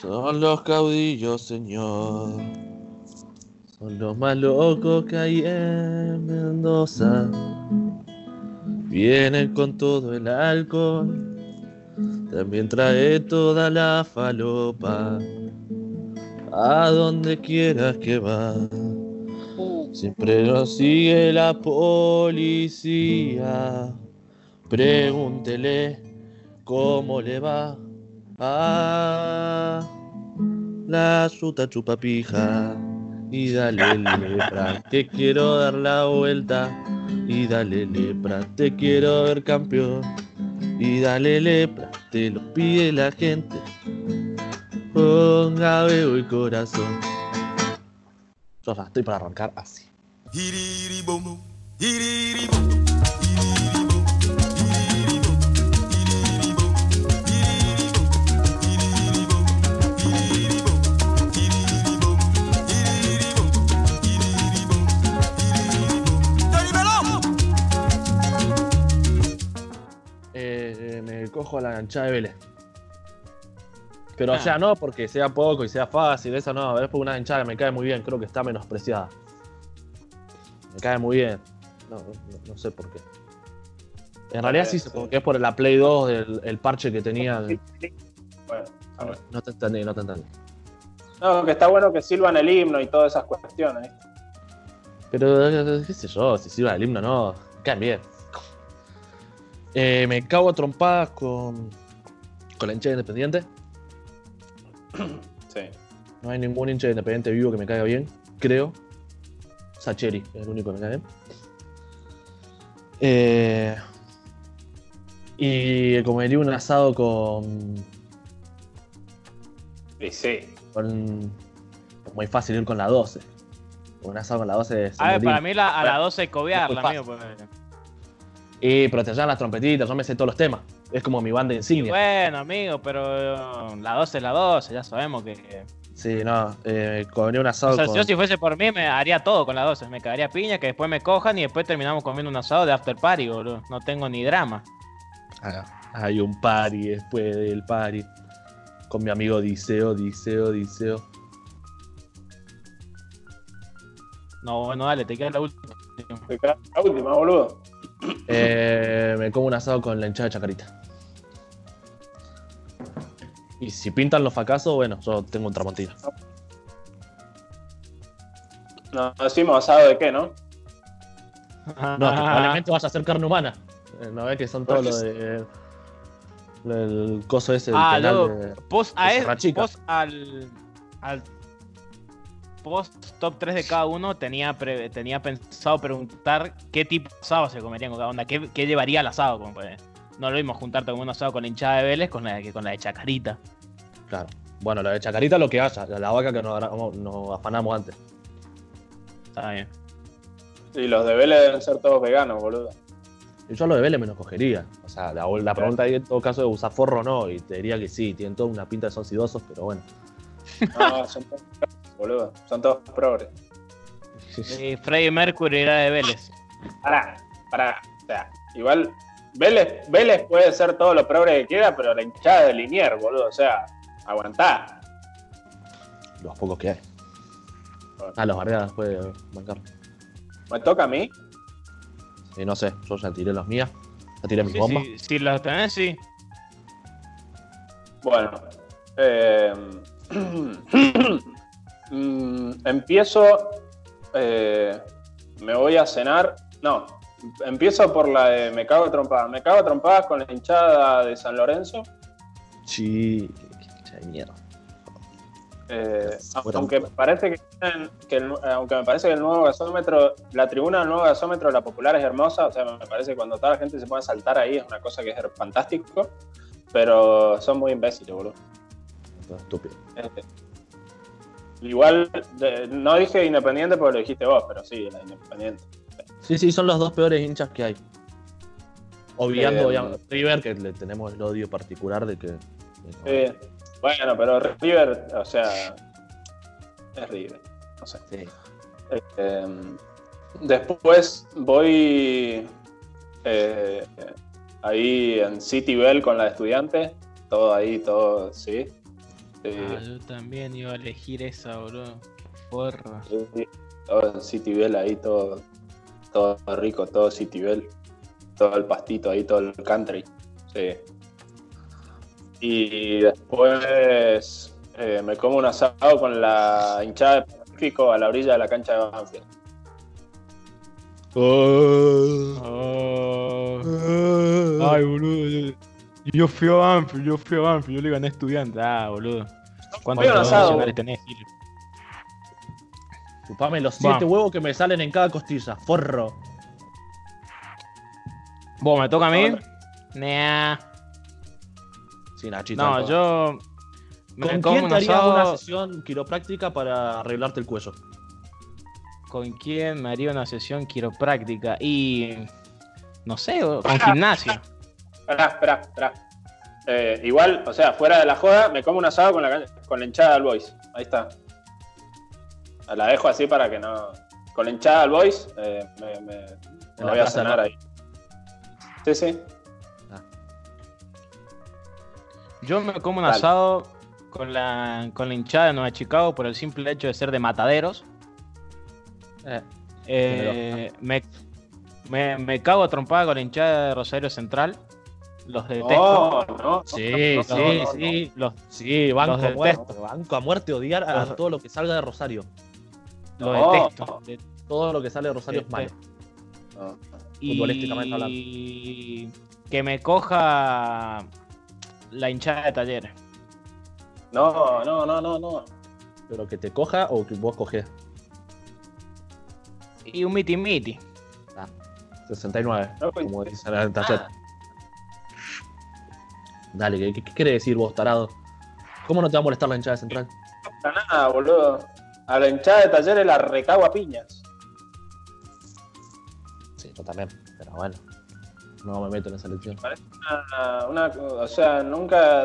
Son los caudillos, señor. Son los más locos que hay en Mendoza. Vienen con todo el alcohol. También trae toda la falopa. A donde quieras que va. Siempre nos sigue la policía. Pregúntele cómo le va a la chuta chupapija. Y dale lepra, te quiero dar la vuelta. Y dale lepra, te quiero ver campeón. Y dale lepra, te lo pide la gente. Ponga veo y corazón. Yo ya estoy para arrancar así. Me cojo la ganchada de Vélez. Pero, o Ah. sea, no porque sea poco y sea fácil, eso no, es por una hinchada que me cae muy bien, creo que está menospreciada. Me cae muy bien. No, no, no sé por qué. En realidad sí, sí. porque es por la Play 2 del el parche que tenía. el- Bueno, a ver. No te entendí, no te entendí. No, que está bueno que silban el himno y todas esas cuestiones. Pero, eh, qué sé yo, si sirva el himno no, caen bien. Eh, me cago a trompadas con, con la hincha de Independiente. Sí. No hay ningún hincha de Independiente vivo que me caiga bien, creo. Sacheri es el único que me cae bien. Eh, y comería un asado con, sí. con. Muy fácil ir con la 12. Un asado con la 12 es. A ver, para mí la, a las 12 cobiarla, amigo. pues. Y pero te llevan las trompetitas, yo me sé todos los temas. Es como mi banda insignia. Bueno, amigo, pero la 12 es la 12, ya sabemos que. Sí, no, eh, comería un asado O sea, con. yo si fuese por mí me haría todo con la 12. Me cagaría piña, que después me cojan y después terminamos comiendo un asado de after party, boludo. No tengo ni drama. Ah, hay un party después del party. Con mi amigo Diceo, Diceo, Diceo. No, bueno, dale, te queda la última. Te queda La última, boludo. Eh, me como un asado con la hinchada de Chacarita. Y si pintan los fracasos, bueno, yo tengo un tramontina. Nos decimos asado de qué, ¿no? No, que probablemente vaya a ser carne humana. Eh, No ves que son todos los de. lo del coso ese del Ah, penal luego, de- post, a de él, al, al post top 3 de cada uno tenía, pre- tenía pensado preguntar qué tipo de asado se comerían con cada onda, qué, qué llevaría al asado. Como pues, no lo mismo juntarte con un asado con la hinchada de Vélez con la, que con la de Chacarita. Claro. Bueno, la de Chacarita lo que haya, la vaca que nos, afanamos antes. Está bien. Y los de Vélez deben ser todos veganos, boludo. Yo a lo de Vélez me lo cogería. O sea, la, la pregunta ahí en todo caso de usar forro o no, y te diría que sí, tienen toda una pinta de son sidosos, pero bueno. No, son boludo. Son todos progres. Y Freddie Mercury era de Vélez. Pará, pará. O sea, igual Vélez, Vélez puede ser todo lo progre que quiera, pero la hinchada de Linier, boludo. O sea, aguantá. Los pocos que hay. Ah, los bardeadas puede bancar. ¿Me toca a mí? Y no sé, yo ya tiré los mías, ya tiré mis Sí, bombas. sí, si los tenés, sí. Bueno. eh, mm, empiezo. eh, me voy a cenar. No. Empiezo por la de me cago trompadas. Me cago trompadas con la hinchada de San Lorenzo. Sí, qué, qué hincha de mierda. Eh, aunque un- me parece que, el, aunque me parece que el nuevo gasómetro, la tribuna del nuevo gasómetro, la popular es hermosa, o sea, me parece que cuando toda la gente se puede saltar ahí es una cosa que es fantástico, pero son muy imbéciles, boludo. Estúpido. Eh, igual, de- no dije independiente porque lo dijiste vos, pero sí, la independiente. Sí, sí, son los dos peores hinchas que hay. Obviando, Eh, obviando River, que le tenemos el odio particular de que. de Sí. Bueno, pero River, o sea, es River, no sé. sí. Eh, después voy eh, ahí en City Bell con la de estudiantes. Todo ahí, todo, sí. Ah, yo también iba a elegir esa, boludo. Porra. sí. Todo City Bell ahí, todo, todo rico, todo City Bell. Todo el pastito ahí, todo el country. Sí. Y después eh, me como un asado con la hinchada de Pacífico a la orilla de la cancha de Banfield. Ay, boludo. Yo fui a Banfield, yo fui a Banfield, yo le gané a estudiante. Ah, boludo. ¿Cuántos nacionales tenés, Gil? Chupame los siete huevos que me salen en cada costilla. Forro. ¿Vos me toca a mí? Nah. Sí, Nachito. No, yo. Me ¿Con quién te harías una sesión quiropráctica para arreglarte el cuello? ¿Con quién me haría una sesión quiropráctica? Y. No sé, o- con gimnasio. Esperá, esperá, esperá. Eh, igual, o sea, fuera de la joda, me como un asado con la, con la hinchada del Boys. Ahí está. La dejo así para que no. Con la hinchada del Boys, eh, me, me- voy a cenar ahí. Sí, sí. Yo me como un Dale. asado con la, con la hinchada de Nueva Chicago por el simple hecho de ser de mataderos. Eh, Eh, me, me, me cago a trompada con la hinchada de Rosario Central. Los detesto. No, no. sí, no, sí, no, no, sí. Los, Sí, banco Los a muerte. Banco a muerte odiar a todo lo que salga de Rosario. los No. detesto. De- Todo lo que sale de Rosario es malo. no. Futbolísticamente y que me coja la hinchada de talleres. No, no, no, no, no. Pero que te coja o que vos coges. Y un miti miti. 69, No, pues- como dicen en el taller. Ah, Dale, ¿qué, qué, qué quiere decir vos, tarado? ¿Cómo no te va a molestar la hinchada central? para nada, boludo. A la hinchada de talleres la recago a piñas. Sí, yo también, pero bueno. No me meto en esa elección. Una, una- o sea, nunca.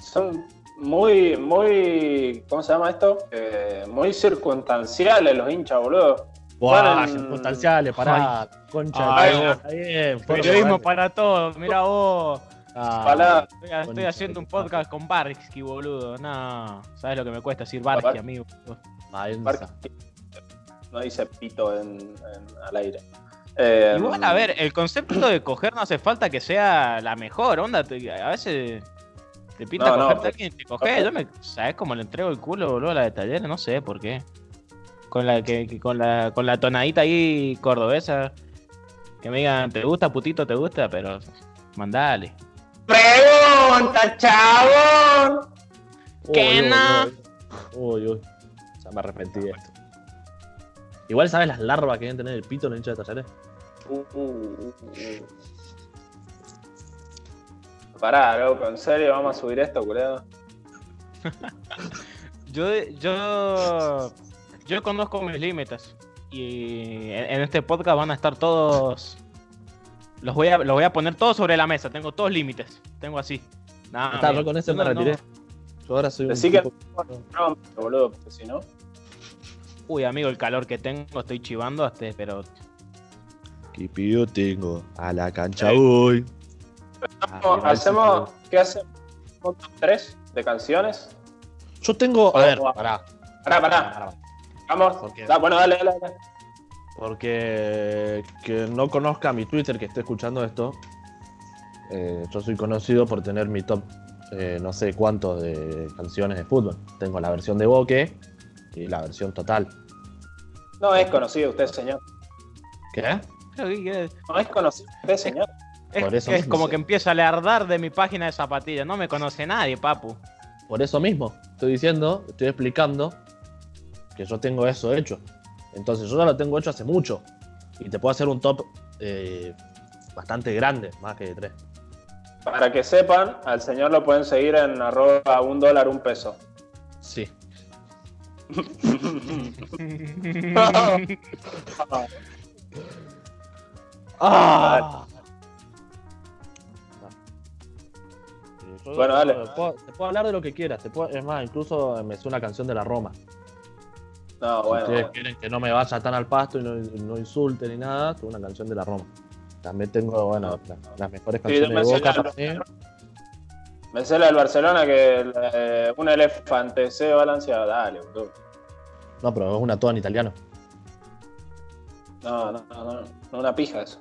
Son muy, muy. ¿Cómo se llama esto? Eh, muy circunstanciales los hinchas, boludo. Buah, Bueno, circunstanciales, pará. Concha Ay, de está bien. Periodismo para todos, mira vos. Ah, Palabra. Estoy, haciendo un podcast con Barsky, boludo. No, ¿sabes lo que me cuesta decir Barsky, amigo? No dice pito en, en- al aire. Eh, Igual, a ver, el concepto de coger no hace falta que sea la mejor, onda. te- a veces te pinta No, no, cogerte a pero- alguien y te coge. Yo me, ¿sabes cómo le entrego el culo, boludo, a la de talleres? No sé por qué. Con la, que, que- con la, con la tonadita ahí cordobesa. Que me digan, ¿te gusta, putito? ¿Te gusta? Pero mandale. ¡Pregunta, chabón! ¿Qué Uy, no? Uy, uy, uy. Ya me arrepentí de esto. Igual sabes las larvas que deben tener el pito en la hincha de talleres. Uh, uh, uh, uh. Pará, loco, en serio, vamos a subir esto, culero. Yo, yo, yo conozco mis límites. Y en, en este podcast van a estar todos. Los voy, a, los voy a poner todos sobre la mesa. Tengo todos límites. Tengo así. Nada, Está, amigo. yo con me no- no- retiré. Yo ahora soy un que tipo- no, boludo, porque si no. Uy, amigo, el calor que tengo, estoy chivando hasta, pero. ¿Qué pido tengo? A la cancha Eh. voy. Hacemos- hacemos, ¿qué hacemos? ¿Un top 3 de canciones? Yo tengo. A ver, pará. Pará, pará, vamos. Bueno, dale, dale, dale. Porque que no conozca mi Twitter, que esté escuchando esto, eh, yo soy conocido por tener mi top eh, no sé cuántos de canciones de fútbol. Tengo la versión de Boque y la versión total. No es conocido usted, señor. ¿Qué? No es conocido usted, señor. Es, Por eso es mismo, como sí. que empieza a leardar de mi página de zapatillas. No me conoce nadie, papu. Por eso mismo, estoy diciendo, estoy explicando que yo tengo eso hecho. Entonces yo ya lo tengo hecho hace mucho. Y te puedo hacer un top eh, bastante grande, más que de tres. Para que sepan, al señor lo pueden seguir en arroba un dólar un peso. Sí. ¡Ah! Yo- Bueno, dale. Te puedo, te puedo hablar de lo que quieras. Te puedo- es más, incluso me sé una canción de la Roma. No, si bueno. ustedes bueno. quieren que no me vaya tan al pasto y no, no insulte ni nada, tengo una canción de la Roma. También tengo, bueno, la- las mejores Sí, canciones de Boca mí. Me sé la del Barcelona que eh, un elefante se balancea. Dale, boludo. No, pero es una toda en italiano. No, no, no, no, no una pija eso.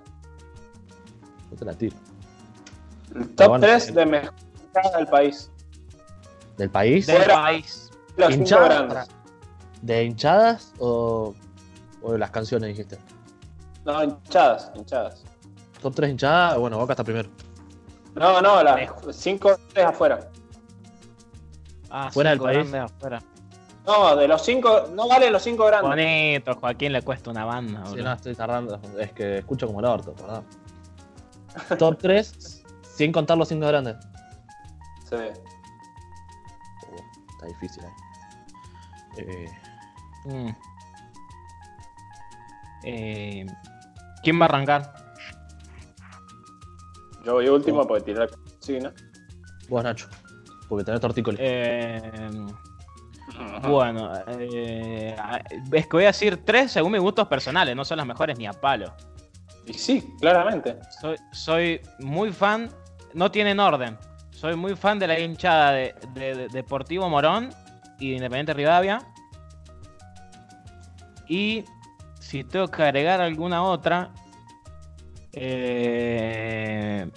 Yo te la tiro. El top bueno, 3 eh. de mejor hinchada del país. ¿Del país? Del Fuera. país. Los cinco ¿Hinchada? grandes. ¿De hinchadas o, o de las canciones dijiste? No, hinchadas, hinchadas. Top 3 hinchadas, bueno, Boca está primero. No, no, las Lejos. 5 tres afuera. Ah, Fuera del país. grandes afuera. No, de los 5, no valen los 5 grandes. Bonito, Joaquín le cuesta una banda, Sí, boludo. no, estoy tardando. Es que escucho como el orto, perdón. Top 3, sin contar los 5 grandes. Sí. Uh, está difícil ahí. Eh, Mm. Eh, ¿Quién va a arrancar? Yo voy último porque tirar sí, ¿no? vos, Nacho. Porque tenés tortícolis. Eh, bueno, eh, es que voy a decir tres según mis gustos personales, no son las mejores ni a palo. Y sí, claramente. Soy, soy muy fan, no tienen orden. Soy muy fan de la hinchada de, de- de Deportivo Morón y de Independiente Rivadavia. Y si tengo que agregar alguna otra, eh,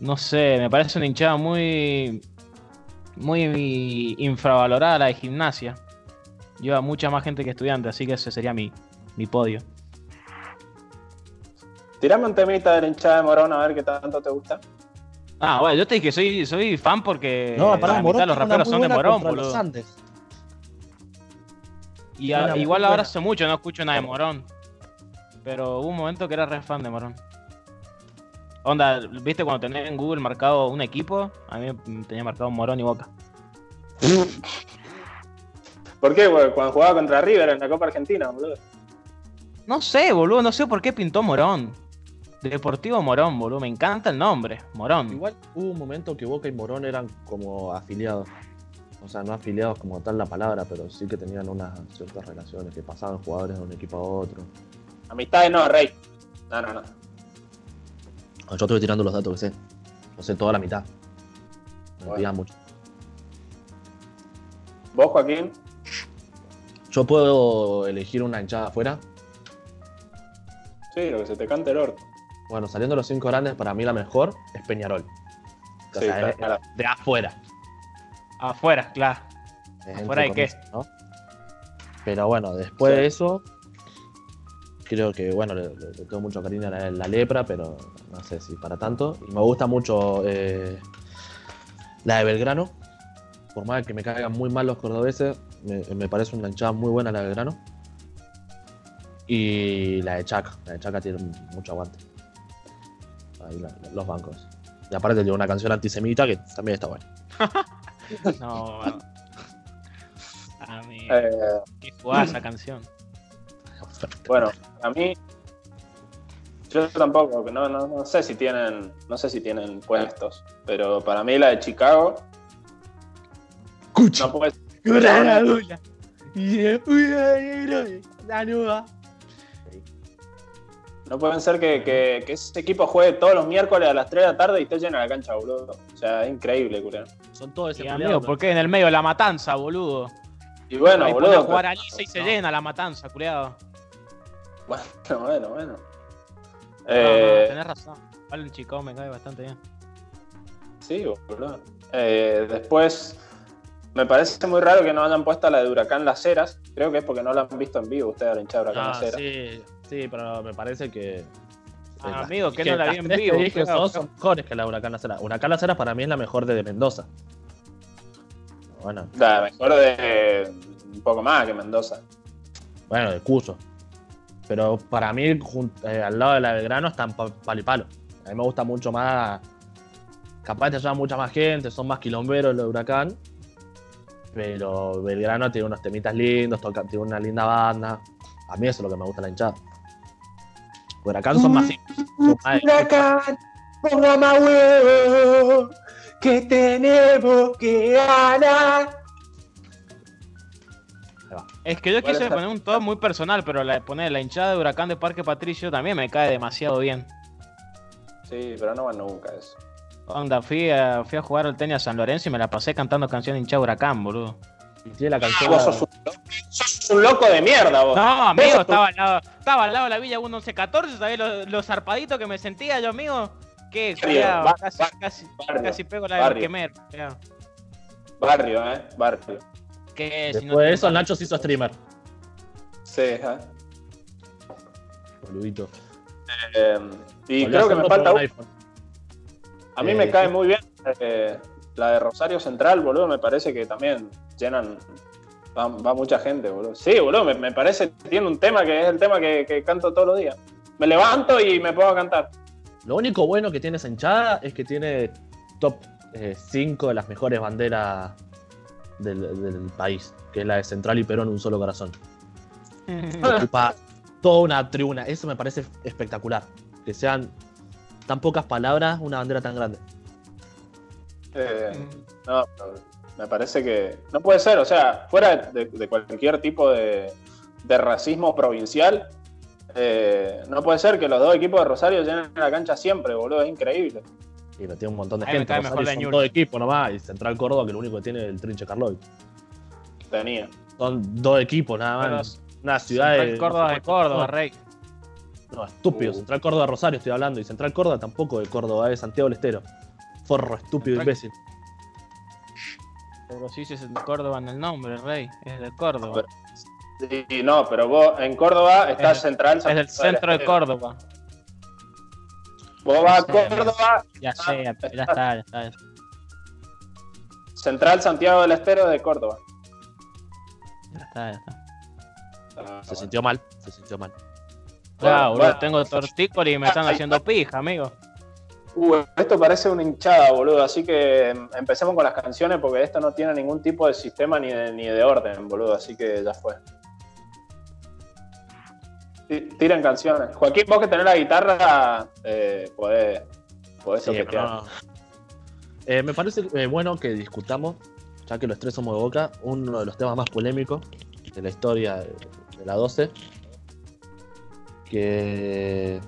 no sé, me parece una hinchada muy, muy infravalorada la de gimnasia. Lleva mucha más gente que estudiante, así que ese sería mi, mi podio. Tirame un temita de la hinchada de Morón a ver qué tanto te gusta. Ah, bueno, yo te dije que soy, soy fan porque no, la pará, mitad Morón de los raperos son de Morón, los boludo. Andes. Y a- igual ahora buena. hace mucho no escucho nada de Morón. Pero hubo un momento que era re fan de Morón. Onda, ¿viste cuando tenés en Google marcado un equipo? A mí me tenía marcado Morón y Boca. ¿Por qué? Porque cuando jugaba contra River en la Copa Argentina, boludo. No sé, boludo, no sé por qué pintó Morón. Deportivo Morón, boludo, me encanta el nombre, Morón. Igual hubo un momento que Boca y Morón eran como afiliados. O sea, no afiliados como tal la palabra, pero sí que tenían unas ciertas relaciones, que pasaban jugadores de un equipo a otro. Amistades no, Rey. No, no, no. Yo estuve tirando los datos que sé. No sé toda la mitad. Me Bueno. mucho. ¿Vos, Joaquín? Yo puedo elegir una hinchada afuera. Sí, lo que se te cante el orto. Bueno, saliendo los cinco grandes, para mí la mejor es Peñarol. O Sí, sea, es- claro. de afuera. Afuera, claro. ¿Afuera de qué? Pero bueno, después Sí. de eso, creo que, bueno, le, le- le tengo mucho cariño a la, la lepra, pero no sé si para tanto. Y me gusta mucho eh, la de Belgrano. Por más que me caigan muy mal los cordobeses, me, me parece una hinchada muy buena la de Belgrano. Y la de Chaca. La de Chaca tiene mucho aguante. Ahí la- los bancos. Y aparte tiene una canción antisemita que también está buena. No, bueno. A mí, Eh, qué jugada esa canción. bueno, a mí. Yo tampoco, no, no, no sé si tienen. No sé si tienen puestos. Pero para mí la de Chicago. No puede No pueden ser que, que, que ese equipo juegue todos los miércoles a las 3 de la tarde y esté llena la cancha, boludo. O sea, es increíble, culiao. Son todos ese amigo, ¿por qué en el medio de la matanza, boludo? Y bueno, Ahí boludo. jugar a Lisa y se no. llena la matanza, culiado. Bueno, bueno, bueno. No, Eh, no, tenés razón. Vale, el chico me cae bastante bien. Sí, boludo. Eh, después, me parece muy raro que no hayan puesto la de Huracán Las Heras. Creo que es porque no la han visto en vivo ustedes, la hinchada de Huracán Ah, Las Heras. sí, sí, pero me parece que. Ah, amigo, que no la vi en vivo, dije claro, son, claro. mejores que la Huracán Las Heras. Huracán Las Heras para mí es la mejor de, de Mendoza. Bueno, La mejor de un poco más que Mendoza. bueno, de Cuso. Pero para mí, eh, al lado de la Belgrano están pa- palo y palo. A mí me gusta mucho más. Capaz te llevan mucha más gente, son más quilomberos los de Huracán. Pero Belgrano tiene unos temitas lindos, toca, tiene una linda banda. A mí eso es lo que me gusta la hinchada. Huracán son de- Huracán, ponga más huevo, que tenemos que ganar. Es que yo ¿Cuál quise poner un top muy personal, pero la de poner la hinchada de Huracán de Parque Patricio también me cae demasiado bien. Sí, pero no va nunca eso. Onda, fui a, fui a jugar al tenis a San Lorenzo y me la pasé cantando canciones hincha Huracán, boludo. Y tiene la canción. Vos sos un, loco, sos un loco de mierda, vos. No, amigo, estaba al lado, estaba al lado de la Villa 1114, ¿sabés lo, lo zarpadito que me sentía yo, amigo? ¿Qué? Barrio, culiao, bar- casi, bar- casi, barrio, casi pego la de barrio. quemer. culiao. Barrio, eh. Barrio. Que si no Después de eso, Nacho se hizo streamer. Sí, eh. Boludito. Eh, y creo que me falta un un- iPhone. A mí Eh, me cae sí. muy bien eh, la de Rosario Central, boludo. Me parece que también llenan. Va, va mucha gente, boludo. Sí, boludo, me, me parece que tiene un tema que es el tema que, que canto todos los días. Me levanto y me a cantar. Lo único bueno que tiene esa hinchada es que tiene top 5 de las mejores banderas del, del país, que es la de Central y Perón, un solo corazón. Ocupa toda una tribuna. Eso me parece espectacular. Que sean tan pocas palabras, una bandera tan grande. Eh, no, pero me parece que no puede ser. O sea, fuera de, de cualquier tipo de, de racismo provincial, eh, no puede ser que los dos equipos de Rosario llenen la cancha siempre, boludo. Es increíble. Y lo tiene un montón de gente. Rosario son Ñul. todo equipo nomás. Y Central Córdoba, que lo único que tiene es el Trinche Carloy. Tenía. Son dos equipos nada Pero más. Una ciudad Central de. Córdoba de Córdoba, rey. No, estúpido. Uh. Central Córdoba Rosario estoy hablando. Y Central Córdoba tampoco de Córdoba, es Santiago del Estero. Forro, estúpido, Central- imbécil. Pero sí, sí es de Córdoba en el nombre, rey. Es de Córdoba. Y, no, pero vos en Córdoba estás Es- central. Es del centro de Córdoba. Vos vas a Sí, Córdoba, Ya sé, ya, ya está, ya está. central Santiago del Estero de Córdoba. Ya está, ya está. Ah, Se sintió mal. Se sintió mal. Claro, bueno. tengo tortícolis y me están haciendo pija, amigo. Uh, esto parece una hinchada, boludo. Así que em, empecemos con las canciones porque esto no tiene ningún tipo de sistema ni de, ni de orden, boludo. Así que ya fue. Ti- Tiren canciones. Joaquín, vos que tenés la guitarra, eh, podés, podés Sí, no. Eh, me parece eh, bueno que discutamos, ya que los tres somos de Boca, uno de los temas más polémicos de la historia de la 12, que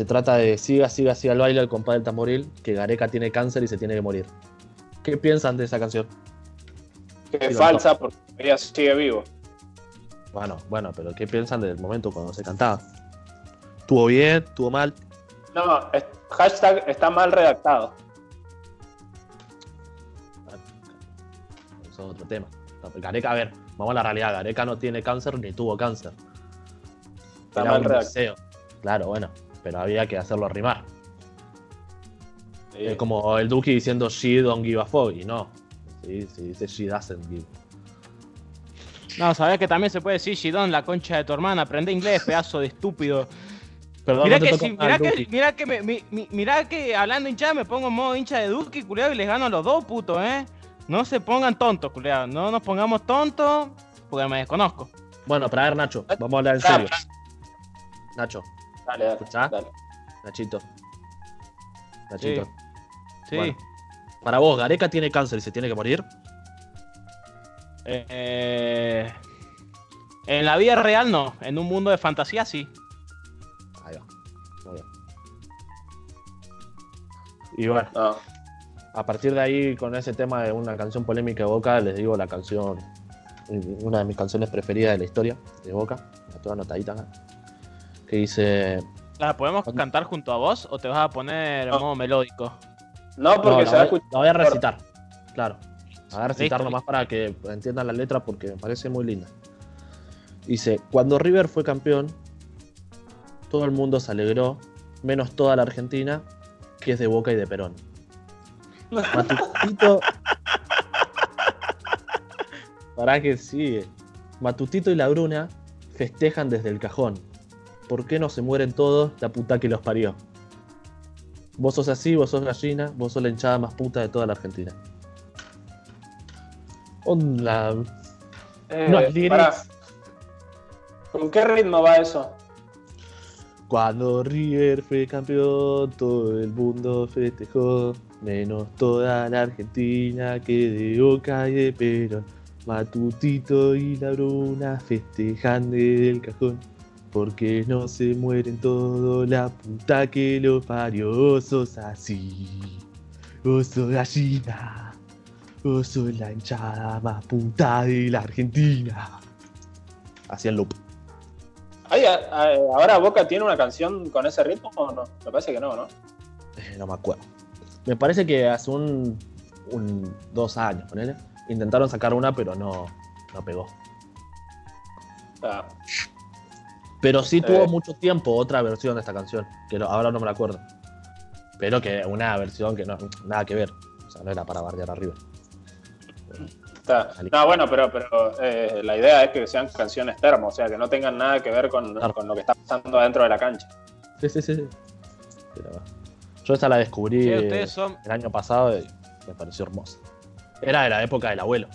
se trata de siga, siga, siga el baile al compadre del tamboril, que Gareca tiene cáncer y se tiene que morir. ¿Qué piensan de esa canción? Que es falsa porque ella sigue vivo. Bueno, bueno, pero ¿qué piensan del momento cuando se cantaba? ¿Estuvo bien? ¿Estuvo mal? No, es- hashtag está mal redactado. Eso es otro tema. Gareca, a ver, vamos a la realidad. Gareca no tiene cáncer ni tuvo cáncer. Está Era mal un redactado. deseo. Claro, bueno, pero había que hacerlo rimar. Sí. Es como el Duki diciendo she don't give a fuck, y no. Sí, se dice she doesn't give. No, sabés que también se puede decir Shidon, la concha de tu hermana. Aprende inglés, pedazo de estúpido. Perdón, Mirá no que, si, mirá, que, mirá que, me- mi- mi- mirá que hablando hincha me pongo en modo hincha de Duki, culiado, y les gano a los dos, puto, eh. No se pongan tontos, culiado. No nos pongamos tontos, porque me desconozco. Bueno, para ver, Nacho, vamos a hablar en serio. Nacho, Dale, dale, ¿Escuchá? dale. Nachito. Nachito. Sí. Bueno. Para vos, Gareca tiene cáncer y se tiene que morir. Eh, en la vida real no, en un mundo de fantasía sí. Ahí va. Muy bien. Y bueno, No. a partir de ahí, con ese tema de una canción polémica de Boca, les digo la canción, una de mis canciones preferidas de la historia de Boca, la toda anotadita acá, que dice... ¿La podemos ¿Cuándo? cantar junto a vos o te vas a poner en No. modo melódico? No, porque No, se la, va a voy, escuchar. la voy a recitar, claro. La voy a recitar nomás para que entiendan la letra porque me parece muy linda. Dice, cuando River fue campeón, todo el mundo se alegró, menos toda la Argentina, que es de Boca y de Perón. Matutito... Para que sigue. Matutito y la Bruna festejan desde el cajón. ¿Por qué no se mueren todos la puta que los parió? Vos sos así, vos sos gallina, vos sos la hinchada más puta de toda la Argentina. Onda. Eh, pará. ¿Con qué ritmo va eso? Cuando River fue campeón, todo el mundo festejó, menos toda la Argentina que de Boca y de Perón. Matutito y la Bruna festejan del cajón. Porque no se mueren todos, la puta que lo parió, sos así. Vos sos gallina. Vos sos la hinchada más puta de la Argentina. Así en loop. Ay, a- a- ¿Ahora Boca tiene una canción con ese ritmo o no? Me parece que no, ¿no? Eh, no me acuerdo. Me parece que hace un, un dos años, ponele, intentaron sacar una, pero no, no pegó. Sea, Pero sí tuvo Eh. mucho tiempo otra versión de esta canción, que no- ahora no me la acuerdo. Pero que una versión que no, nada que ver. O sea, no era para bardear arriba. está- No, bueno, pero, pero eh, la idea es que sean canciones termo, o sea, que no tengan nada que ver con, Claro. con lo que está pasando adentro de la cancha. Sí, sí, sí. sí. Pero, yo esta la descubrí son. el año pasado y me pareció hermosa. Era de la época del abuelo.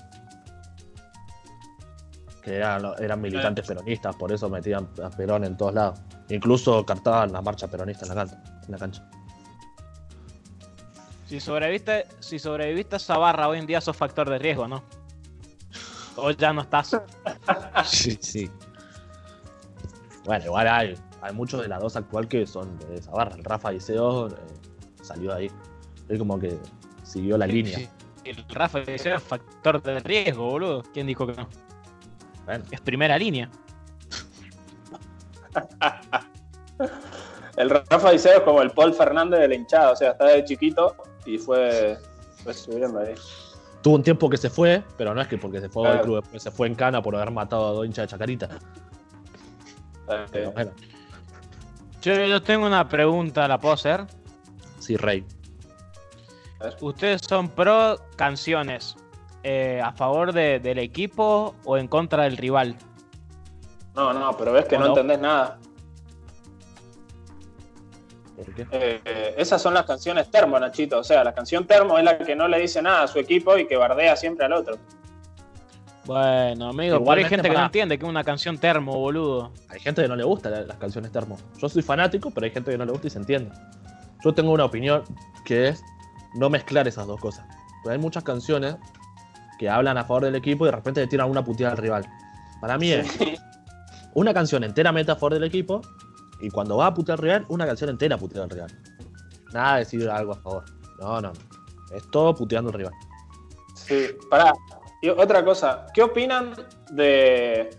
Que eran, eran militantes peronistas, por eso metían a Perón en todos lados. Incluso cantaban la marcha peronista en la, can- en la cancha. Si sobreviviste, si sobreviviste a esa barra hoy en día sos factor de riesgo, ¿no? O ya no estás. Sí, sí. Bueno, igual hay, hay muchos de la dos actual que son de esa barra. El Rafa Iseo eh, salió de ahí. Es como que siguió la línea. Sí, El Rafa dice factor de riesgo, boludo. ¿Quién dijo que no? Bueno, Es primera línea. El Rafa Diceo es como el Paul Fernández de la hinchada, o sea, está de chiquito y fue, fue subiendo ahí. tuvo un tiempo que se fue, pero no es que porque se fue Claro. al club después se fue en cana por haber matado a dos hinchas de Chacarita. Pero bueno, Yo, yo tengo una pregunta, ¿la puedo hacer? sí, Rey. ¿Ustedes son pro canciones eh, a favor de- del equipo o en contra del rival? No, no, pero ves que ¿O no no? entendés nada. ¿Por qué? Eh, esas son las canciones termo, Nachito. O sea, la canción termo es la que no le dice nada a su equipo y que bardea siempre al otro. Bueno, amigo, pero hay gente que no entiende que es una canción termo, boludo. Hay gente que no le gusta la- las canciones termo. Yo soy fanático, pero hay gente que no le gusta y se entiende. Yo tengo una opinión que es no mezclar esas dos cosas. Porque hay muchas canciones que hablan a favor del equipo y de repente le tiran una puteada al rival. Para mí es una canción enteramente a favor del equipo y cuando va a putear al rival, una canción entera putear al rival. Nada de decir algo a favor. No, no, no. Es todo puteando al rival. Sí, pará. Y otra cosa, ¿qué opinan de.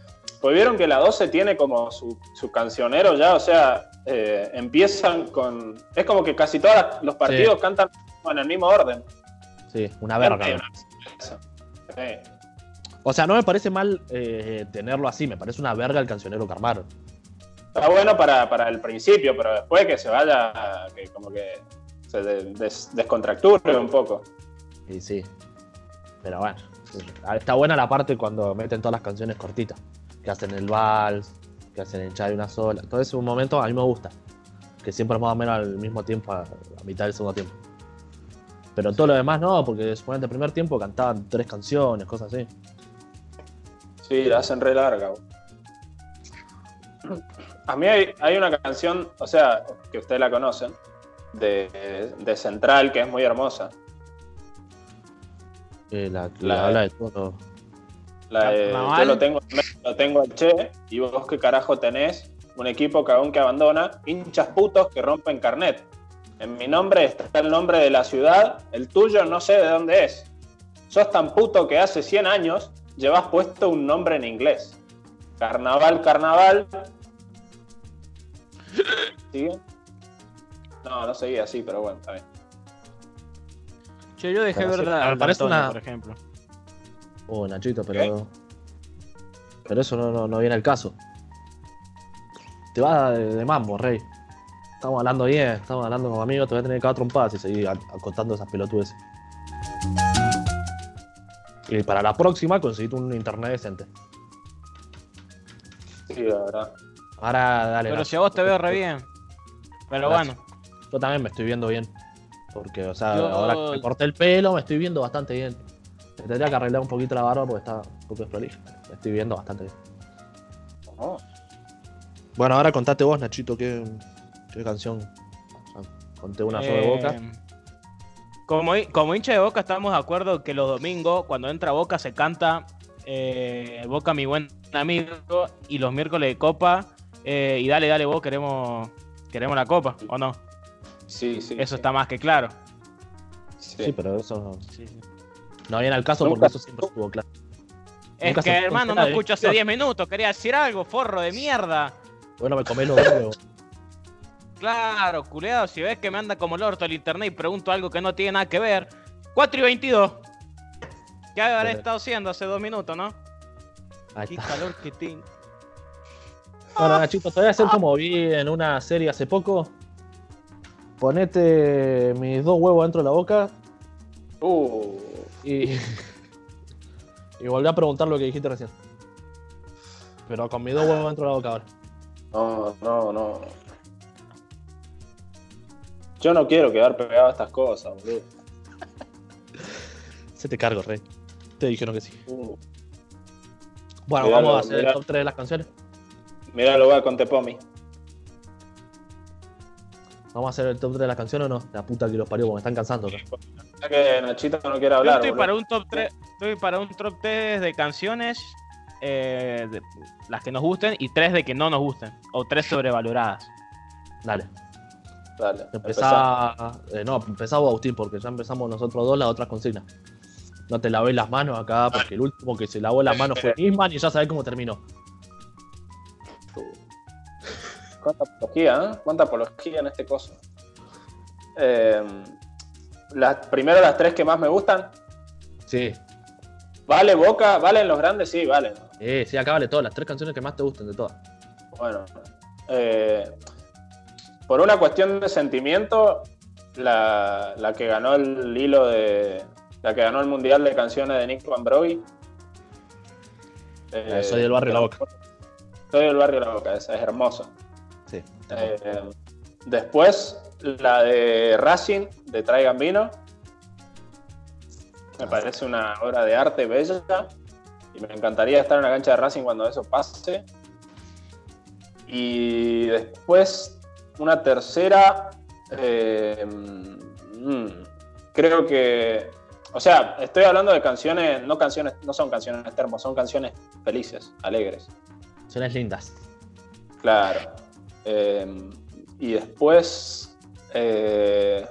Pues vieron que la 12 tiene como su, su cancionero ya, o sea, eh, empiezan con. Es como que casi todos los partidos cantan en el mismo orden. Sí, una verga. Eso. Sí. O sea, no me parece mal eh, tenerlo así, me parece una verga el cancionero que armaron. Está bueno para, para el principio, pero después que se vaya, que como que se de- des- descontracture un poco. Y sí. Pero bueno. Está buena la parte cuando meten todas las canciones cortitas. Que hacen el vals, que hacen el chai una sola. Todo ese momento a mí me gusta. Que siempre es más o menos al mismo tiempo, a a mitad del segundo tiempo. Pero todo lo demás no, porque suponete el primer tiempo cantaban tres canciones, cosas así. Sí, la hacen re larga. A mí hay, hay una canción, o sea, que ustedes la conocen, de, de Central, que es muy hermosa. Eh, la que La- habla de todo. La de, yo lo tengo, lo tengo al Che, y vos qué carajo tenés, un equipo cagón que abandona, hinchas putos que rompen carnet. En mi nombre está el nombre de la ciudad, el tuyo no sé de dónde es. Sos tan puto que hace 100 años llevas puesto un nombre en inglés. Carnaval, carnaval. ¿Sigue? No, no seguía así, pero bueno, está bien. Che, yo dejé Pero ver sí, la parece Antonio, una- por ejemplo. Oh, Nachito, pero. Pero eso no, no, no viene al caso. Te va de, de mambo, rey. Estamos hablando bien, estamos hablando como amigos, te voy a tener que dar trompadas y seguir a- acotando esas pelotudes. Y para la próxima conseguiste un internet decente. Sí, la verdad. Ahora dale. Pero si a vos te veo re bien. Pero Gracias. bueno, Yo también me estoy viendo bien. Porque, o sea, Yo- ahora que me corté el pelo, me estoy viendo bastante bien. Me tendría que arreglar un poquito la barba porque está un poco desprolija. Me estoy viendo bastante bien. Oh. Bueno, ahora contate vos, Nachito, qué, qué canción. O sea, conté una sola de eh, boca. Como, como hincha de Boca estamos de acuerdo que los domingos, cuando entra Boca, se canta eh, Boca mi buen amigo y los miércoles de Copa Eh, y dale, dale, vos queremos, queremos la copa, ¿o no? Sí, sí. Eso sí. está más que claro. Sí. Sí, pero eso Sí, no viene al caso Nunca- porque eso siempre estuvo claro. Es Nunca que, hermano, no escucho hace esto. 10 minutos. Quería decir algo, forro de mierda. Bueno, me comés los huevos. Claro, culeado, si ves que me anda como el orto el internet y pregunto algo que no tiene nada que ver. 4 y 22. ¿Qué habré estado haciendo hace dos minutos, no? Ahí Qué está. calor que tengo. Bueno, Nachito, te voy a hacer como vi en una serie hace poco. Ponete mis dos huevos dentro de la boca Uh, y. y volví a preguntar lo que dijiste recién. Pero con mis dos huevos dentro de la boca ahora. no, no, no. Yo no quiero quedar pegado a estas cosas, boludo. Se te cargo, rey. Te dijeron que sí. Uh, Bueno, Miralo, vamos a hacer mirá. el top 3 de las canciones. mirá, lo voy a con Tepomi. Vamos a hacer el top 3 de las canciones o no. La puta que los parió, porque me están cansando. acá. Ya que Nachito no quiere Yo hablar. estoy boludo. para un top 3, estoy para un top 3 de canciones, eh, de- las que nos gusten y tres de que no nos gusten, o tres sobrevaloradas. Dale. Dale, empezá. Eh, no, empezá vos, Agustín, porque ya empezamos nosotros dos las otras consignas. No te lavé las manos acá, porque el último que se lavó las manos fue Nisman y ya sabés cómo terminó. Cuánta apología, ¿eh? Cuánta apología en este coso. Eh, las, primero las tres que más me gustan. Sí. ¿Vale Boca? ¿Valen los grandes? Sí, valen. Eh, sí, acá vale todas, las tres canciones que más te gusten de todas. Bueno. eh, por una cuestión de sentimiento, la, la que ganó el hilo de. La que ganó el mundial de canciones de Nick Van Broggie. Eh, Soy del barrio La Boca. Soy del barrio La Boca, esa es hermosa. Sí. Eh, después, la de Racing, de Traigan Vino. Me parece una obra de arte bella. Y me encantaría estar en la cancha de Racing cuando eso pase. Y después, una tercera. eh, mm, creo que. O sea, estoy hablando de canciones, no canciones, no son canciones termos, son canciones felices, alegres. Canciones lindas. Claro. Eh, y después. eh,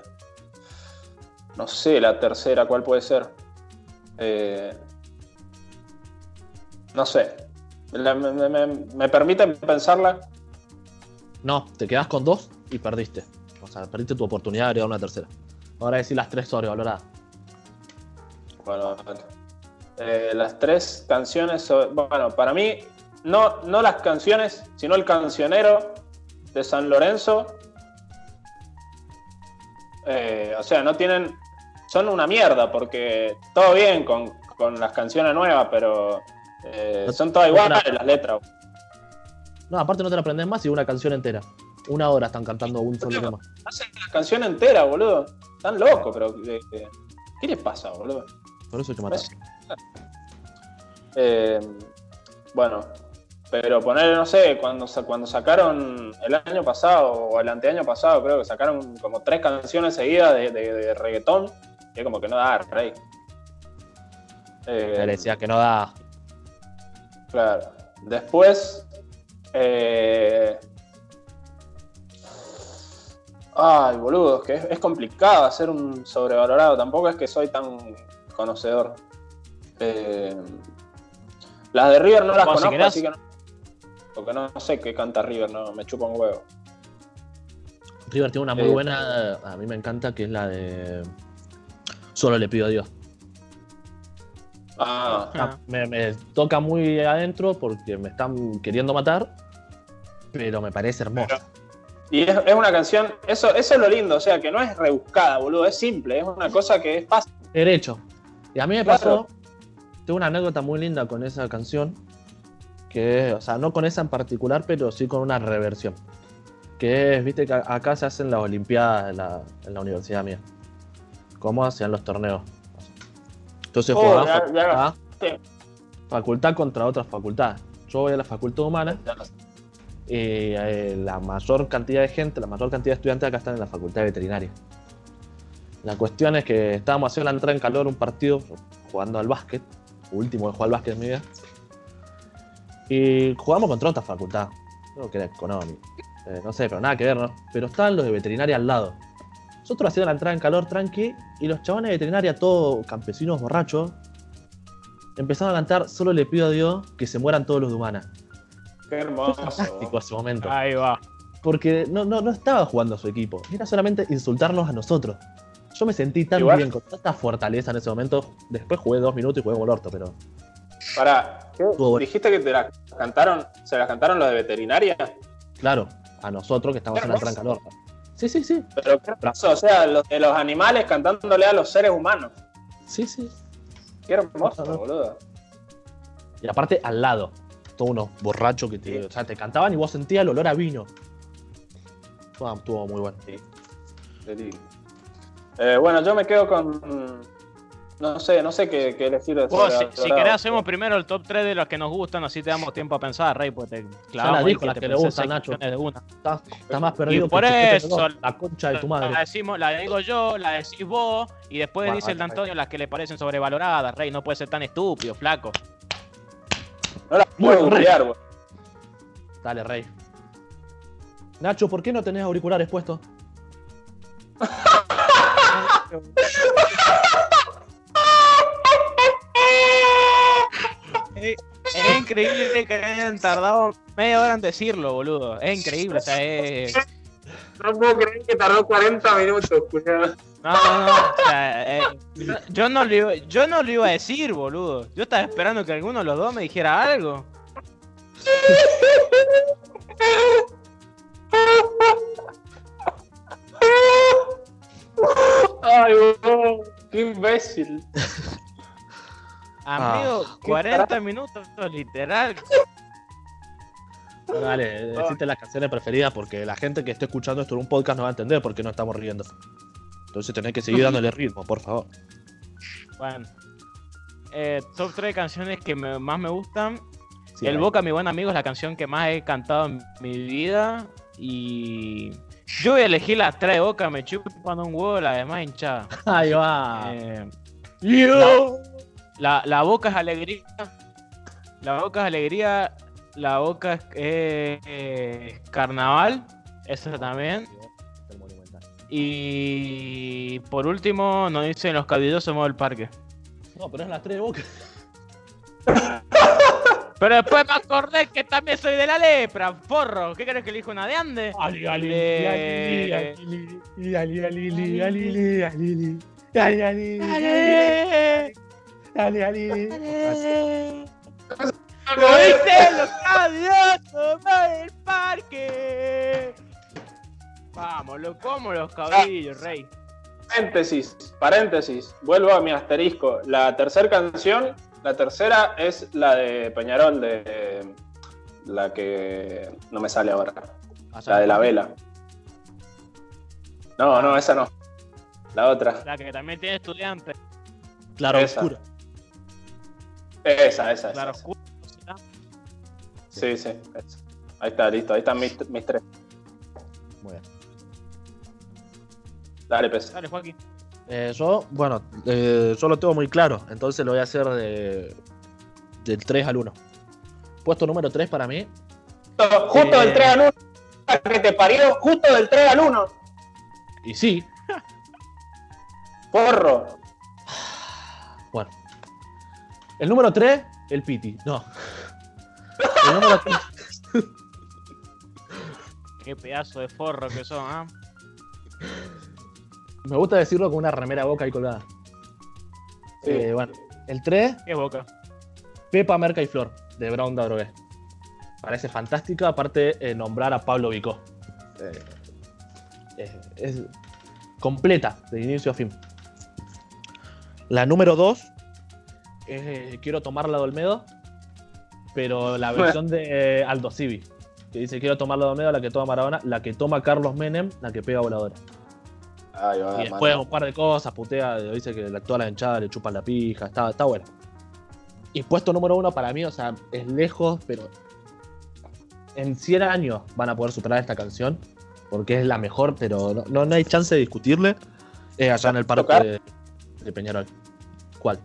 no sé, la tercera, ¿cuál puede ser? Eh, no sé. La- me, me- me- me permiten pensarla? No, te quedás con dos y perdiste. O sea, perdiste tu oportunidad de agregar una tercera. Ahora decir las tres sobrevaloradas. Bueno, eh, las tres canciones. so- Bueno, para mí, no, no las canciones, sino el cancionero de San Lorenzo. Eh, o sea, no tienen. Son una mierda, porque todo bien con, con las canciones nuevas, pero eh, son todas iguales las letras. No, aparte no te la aprendes más y una canción entera. Una hora están cantando un solo tema. Hacen la canción entera, boludo. Están locos, pero. eh, ¿Qué les pasa, boludo? Por eso matar. Eh, bueno, pero poner, no sé, cuando, cuando sacaron el año pasado o el anteaño pasado, creo que sacaron como tres canciones seguidas de, de- de reggaetón, y es como que no da, rey. Eh, Le decía que no da. Claro. Después. Eh, Ay, boludo, es que es, es complicado hacer un sobrevalorado. Tampoco es que soy tan conocedor. Eh, las de River no las si conozco, querés- así que no. Porque no, no sé qué canta River, no, me chupa un huevo. River tiene una muy Eh. buena, a mí me encanta, que es la de Solo le pido a Dios. Ah, Ah. Me, me toca muy adentro porque me están queriendo matar, pero me parece hermosa. y es, es una canción, eso, eso es lo lindo, o sea, que no es rebuscada, boludo, es simple, es una cosa que es fácil. Derecho. Y a mí me Claro. pasó, tengo una anécdota muy linda con esa canción, que, o sea, no con esa en particular, pero sí con una reversión. Que es, viste que acá se hacen las olimpiadas en la, en la universidad mía. ¿Cómo hacían los torneos? Entonces Oh, jugaban ya- facultad, contra otra facultad. Yo voy a la facultad humana eh, la mayor cantidad de gente, la mayor cantidad de estudiantes acá están en la facultad de veterinaria. La cuestión es que estábamos haciendo la entrada en calor un partido jugando al básquet, último de jugar al básquet en mi vida, y jugamos contra otra facultad. Creo que era económico. Eh, no sé, pero nada que ver, ¿no? Pero estaban los de veterinaria al lado. Nosotros haciendo la entrada en calor tranqui y los chabones de veterinaria, todos campesinos borrachos, empezaron a cantar Solo le pido a Dios que se mueran todos los de Humana. Qué Fue hermoso. fantástico ese momento. Ahí va. Porque no, no, no estaba jugando a su equipo, era solamente insultarnos a nosotros. Yo me sentí tan Igual- bien, con tanta fortaleza en ese momento. Después jugué dos minutos y jugué como el orto, pero. Pará. ¿dijiste que te la cantaron, se las cantaron los de veterinaria? Claro, a nosotros que estamos en la tranca. Sí, sí, sí. Pero qué hermoso, o sea, los de los animales cantándole a los seres humanos. Sí, sí. Qué hermoso, boludo. Y aparte, al lado. Todos unos borrachos que te, Sí. o sea, te cantaban y vos sentías el olor a vino. Estuvo, estuvo muy bueno. Delirio. Eh, bueno, yo me quedo con. No sé, no sé qué, qué elegir de Vos, si, querés, hacemos primero el top 3 de los que nos gustan, así te damos tiempo a pensar, Rey, pues te clavamos dijo, las te que le gustan, Nacho. Estás, estás más perdido Y por que eso- la concha de tu La, madre. decimos, la digo yo, la decís vos, y después Bueno, dice el de Antonio las que le parecen sobrevaloradas, Rey, no puede ser tan estúpido, flaco. No la puedo Bueno, googlear, boludo. Dale, rey. Nacho, ¿por qué no tenés auriculares puestos? Es, increíble que hayan tardado media hora en decirlo, boludo. Es increíble, o sea, es... No puedo creer que tardó 40 minutos, culiado. No, no, no, o sea, eh, yo, no lo iba, yo no lo iba a decir, boludo. Yo estaba esperando que alguno de los dos me dijera algo. Ay, boludo. Qué imbécil. Amigo, Ah. 40 minutos, literal. Bueno, dale, decite las canciones preferidas porque la gente que esté escuchando esto en un podcast no va a entender por qué no estamos riendo. Entonces tenés que seguir dándole ritmo, por favor. Bueno. Eh, top 3 canciones que me- más me gustan. Sí, el ahí. Boca, mi buen amigo, es la canción que más he cantado en mi vida. Y yo voy a elegir las 3 de Boca, me chupan un huevo, la demás hinchada. Ahí va. Eh, Yo. la, la Boca es alegría. La Boca es alegría. La Boca es eh, eh, carnaval. Esa también. Y por último, nos dicen los cabildosos somos del parque. No, pero es las tres de boca. Pero después me acordé que también soy de la lepra, forro. ¿Qué crees que le dijo una de Ande? Ali, ali, Le- ali, ali, ali, ali, ali, ali, ali, ali, ali, ali, ali, ali, ali. ¡Lo dicen los cabildosos somos del parque! Vamos, lo como los cabillos, rey. Paréntesis, paréntesis. Vuelvo a mi asterisco. La tercera canción, la tercera es la de Peñarol, de la que no me sale ahora. La de la vela. No, no, esa no. La otra. La que también tiene estudiantes. Claro, Esa. oscura. Esa, esa, Claro, esa. oscuro, ¿será? Sí, sí. esa. Ahí está, listo. Ahí están mis, mis tres. Muy bien. Dale, pesa. Dale, Joaquín. Eh, yo, bueno, eh, yo lo tengo muy claro, entonces lo voy a hacer de, del 3 al 1. Puesto número 3 para mí. Justo Eh. del 3 al 1. Que te parió justo del 3 al 1. Y sí, Porro. bueno. El número 3, el Piti. No. El número 3. Qué pedazo de forro que son, ¿ah? Me gusta decirlo con una remera boca ahí colgada. Sí. Eh, bueno, el 3, Qué boca. Pepa, Merca y Flor, de Brown Drogué. Parece fantástica, aparte eh, nombrar a Pablo Vicó. Eh, es completa, de inicio a fin. La número 2 es eh, Quiero tomar la de Olmedo, pero la versión de eh, Aldo Civi. Que dice Quiero tomar la de Olmedo, la que toma Maradona, la que toma Carlos Menem, la que pega voladora. Ahí va, Y después mano. un par de cosas, putea, dice que la- la hinchada le chupan la pija, está, está bueno. Y puesto número uno para mí, o sea, es lejos, pero en 100 años van a poder superar esta canción, porque es la mejor, pero no, no, no hay chance de discutirle. Es allá en el parque de, de Peñarol. ¿Cuál?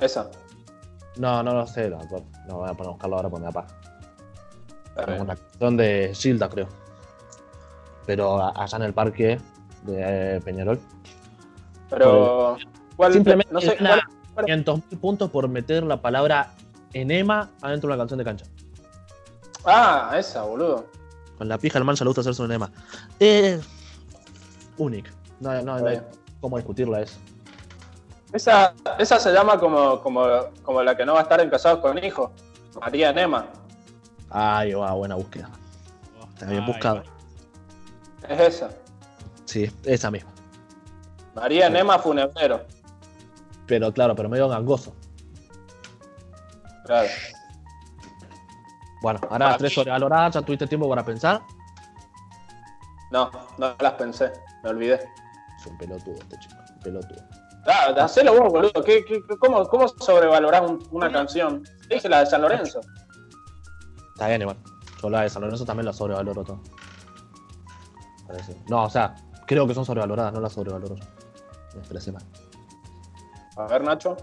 Esa. No, no lo sé, no, no voy a poner a buscarlo ahora porque me da paja. Una canción de Silda, creo. Pero allá en el parque de eh, Peñarol. Pero. ¿cuál, Simplemente no sé, gana cuál- 500.000 puntos por meter la palabra enema adentro de una canción de cancha. Ah, esa, boludo. Con la pija el man ya le gusta hacerse un enema. Eh, único. No, no, no hay cómo discutirla eso. Esa, esa se llama como, como, como la que no va a estar en Casados con Hijos. María Nema. Ay, va, buena búsqueda. Está bien buscado. Es esa. Sí, esa misma. María Nema Funebrero. Pero claro, pero medio gangoso. Claro. Bueno, ahora tres sobrevaloradas, ya tuviste tiempo para pensar. No, no las pensé. Me olvidé. Es un pelotudo este chico, un pelotudo. Ah, hacelo vos, boludo. ¿Qué, qué, cómo, ¿Cómo sobrevalorás un- una canción? Dije la de San Lorenzo. Está bien igual. Yo la de San Lorenzo también la sobrevaloro todo. Parece. No, o sea, creo que son sobrevaloradas, no las sobrevaloro yo. Me expresé mal. A ver, Nacho.